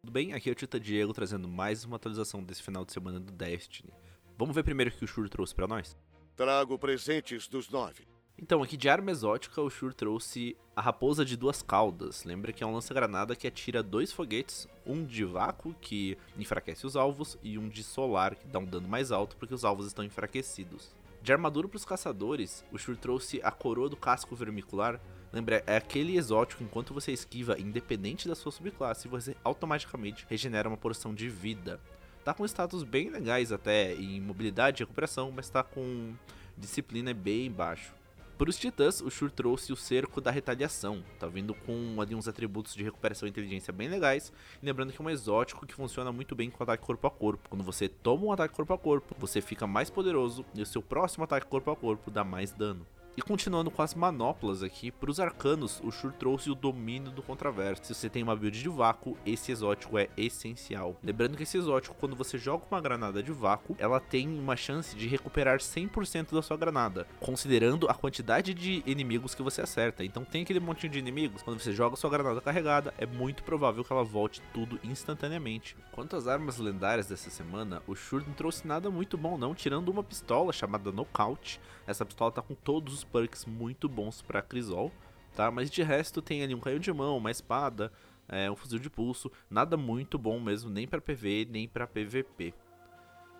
Tudo bem? Aqui é o Tita Diego trazendo mais uma atualização desse final de semana do Destiny. Vamos ver primeiro o que o Shur trouxe para nós? Trago presentes dos nove. Então, aqui de arma exótica, o Shur trouxe a Raposa de Duas Caudas. Lembra que é um lança-granada que atira dois foguetes, um de vácuo, que enfraquece os alvos, e um de solar, que dá um dano mais alto porque os alvos estão enfraquecidos. De armadura para os caçadores, o Shur trouxe a Coroa do Casco Vermicular. Lembra, é aquele exótico, enquanto você esquiva, independente da sua subclasse, você automaticamente regenera uma porção de vida. Tá com status bem legais até em mobilidade e recuperação, mas tá com disciplina bem baixo. Para os titãs, o Shur trouxe o cerco da retaliação, tá vindo com ali uns atributos de recuperação e inteligência bem legais, e lembrando que é um exótico que funciona muito bem com ataque corpo a corpo. Quando você toma um ataque corpo a corpo, você fica mais poderoso e o seu próximo ataque corpo a corpo dá mais dano. E continuando com as manoplas aqui, para os arcanos, o Shur trouxe o domínio do contraverso. Se você tem uma build de vácuo, esse exótico é essencial. Lembrando que esse exótico, quando você joga uma granada de vácuo, ela tem uma chance de recuperar 100% da sua granada, considerando a quantidade de inimigos que você acerta. Então tem aquele montinho de inimigos, quando você joga sua granada carregada, é muito provável que ela volte tudo instantaneamente. Quanto às armas lendárias dessa semana, o Shur não trouxe nada muito bom não, tirando uma pistola chamada Knockout. Essa pistola tá com todos os perks muito bons para Crisol, tá? Mas de resto tem ali um canhão de mão, uma espada, é, um fuzil de pulso, nada muito bom mesmo, nem para PV nem para PVP.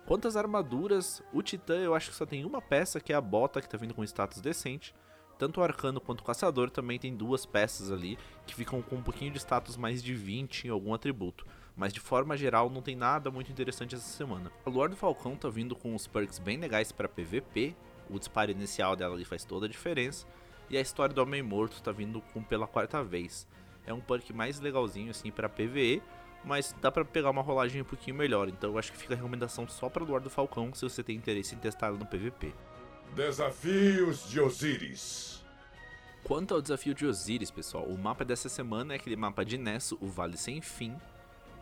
Quanto às armaduras, o Titã eu acho que só tem uma peça que é a bota que tá vindo com status decente. Tanto o Arcano quanto o Caçador também tem duas peças ali que ficam com um pouquinho de status mais de 20 em algum atributo. Mas de forma geral não tem nada muito interessante essa semana. A Luar do Falcão tá vindo com os perks bem legais para PVP o disparo inicial dela ali faz toda a diferença. E a história do Homem Morto tá vindo com pela quarta vez. É um perk mais legalzinho assim para PVE, mas dá para pegar uma rolagem um pouquinho melhor. Então eu acho que fica a recomendação só para Luar do Falcão se você tem interesse em testar ela no PVP. Desafios de Osiris. Quanto ao desafio de Osiris, pessoal, o mapa dessa semana é aquele mapa de Nesso, o Vale Sem Fim.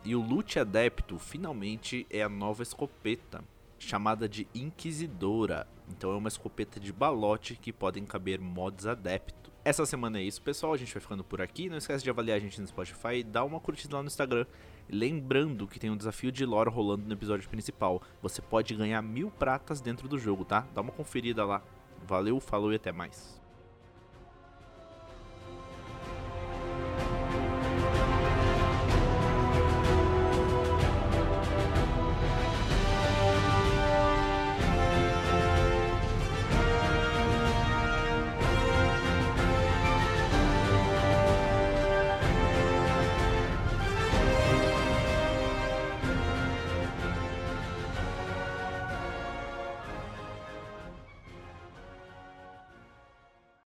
E o Lute Adepto finalmente é a nova escopeta chamada de Inquisidora. Então é uma escopeta de balote que podem caber mods adepto. Essa semana é isso, pessoal. A gente vai ficando por aqui. Não esquece de avaliar a gente no Spotify e dar uma curtida lá no Instagram. Lembrando que tem um desafio de lore rolando no episódio principal. Você pode ganhar mil pratas dentro do jogo, tá? Dá uma conferida lá. Valeu, falou e até mais.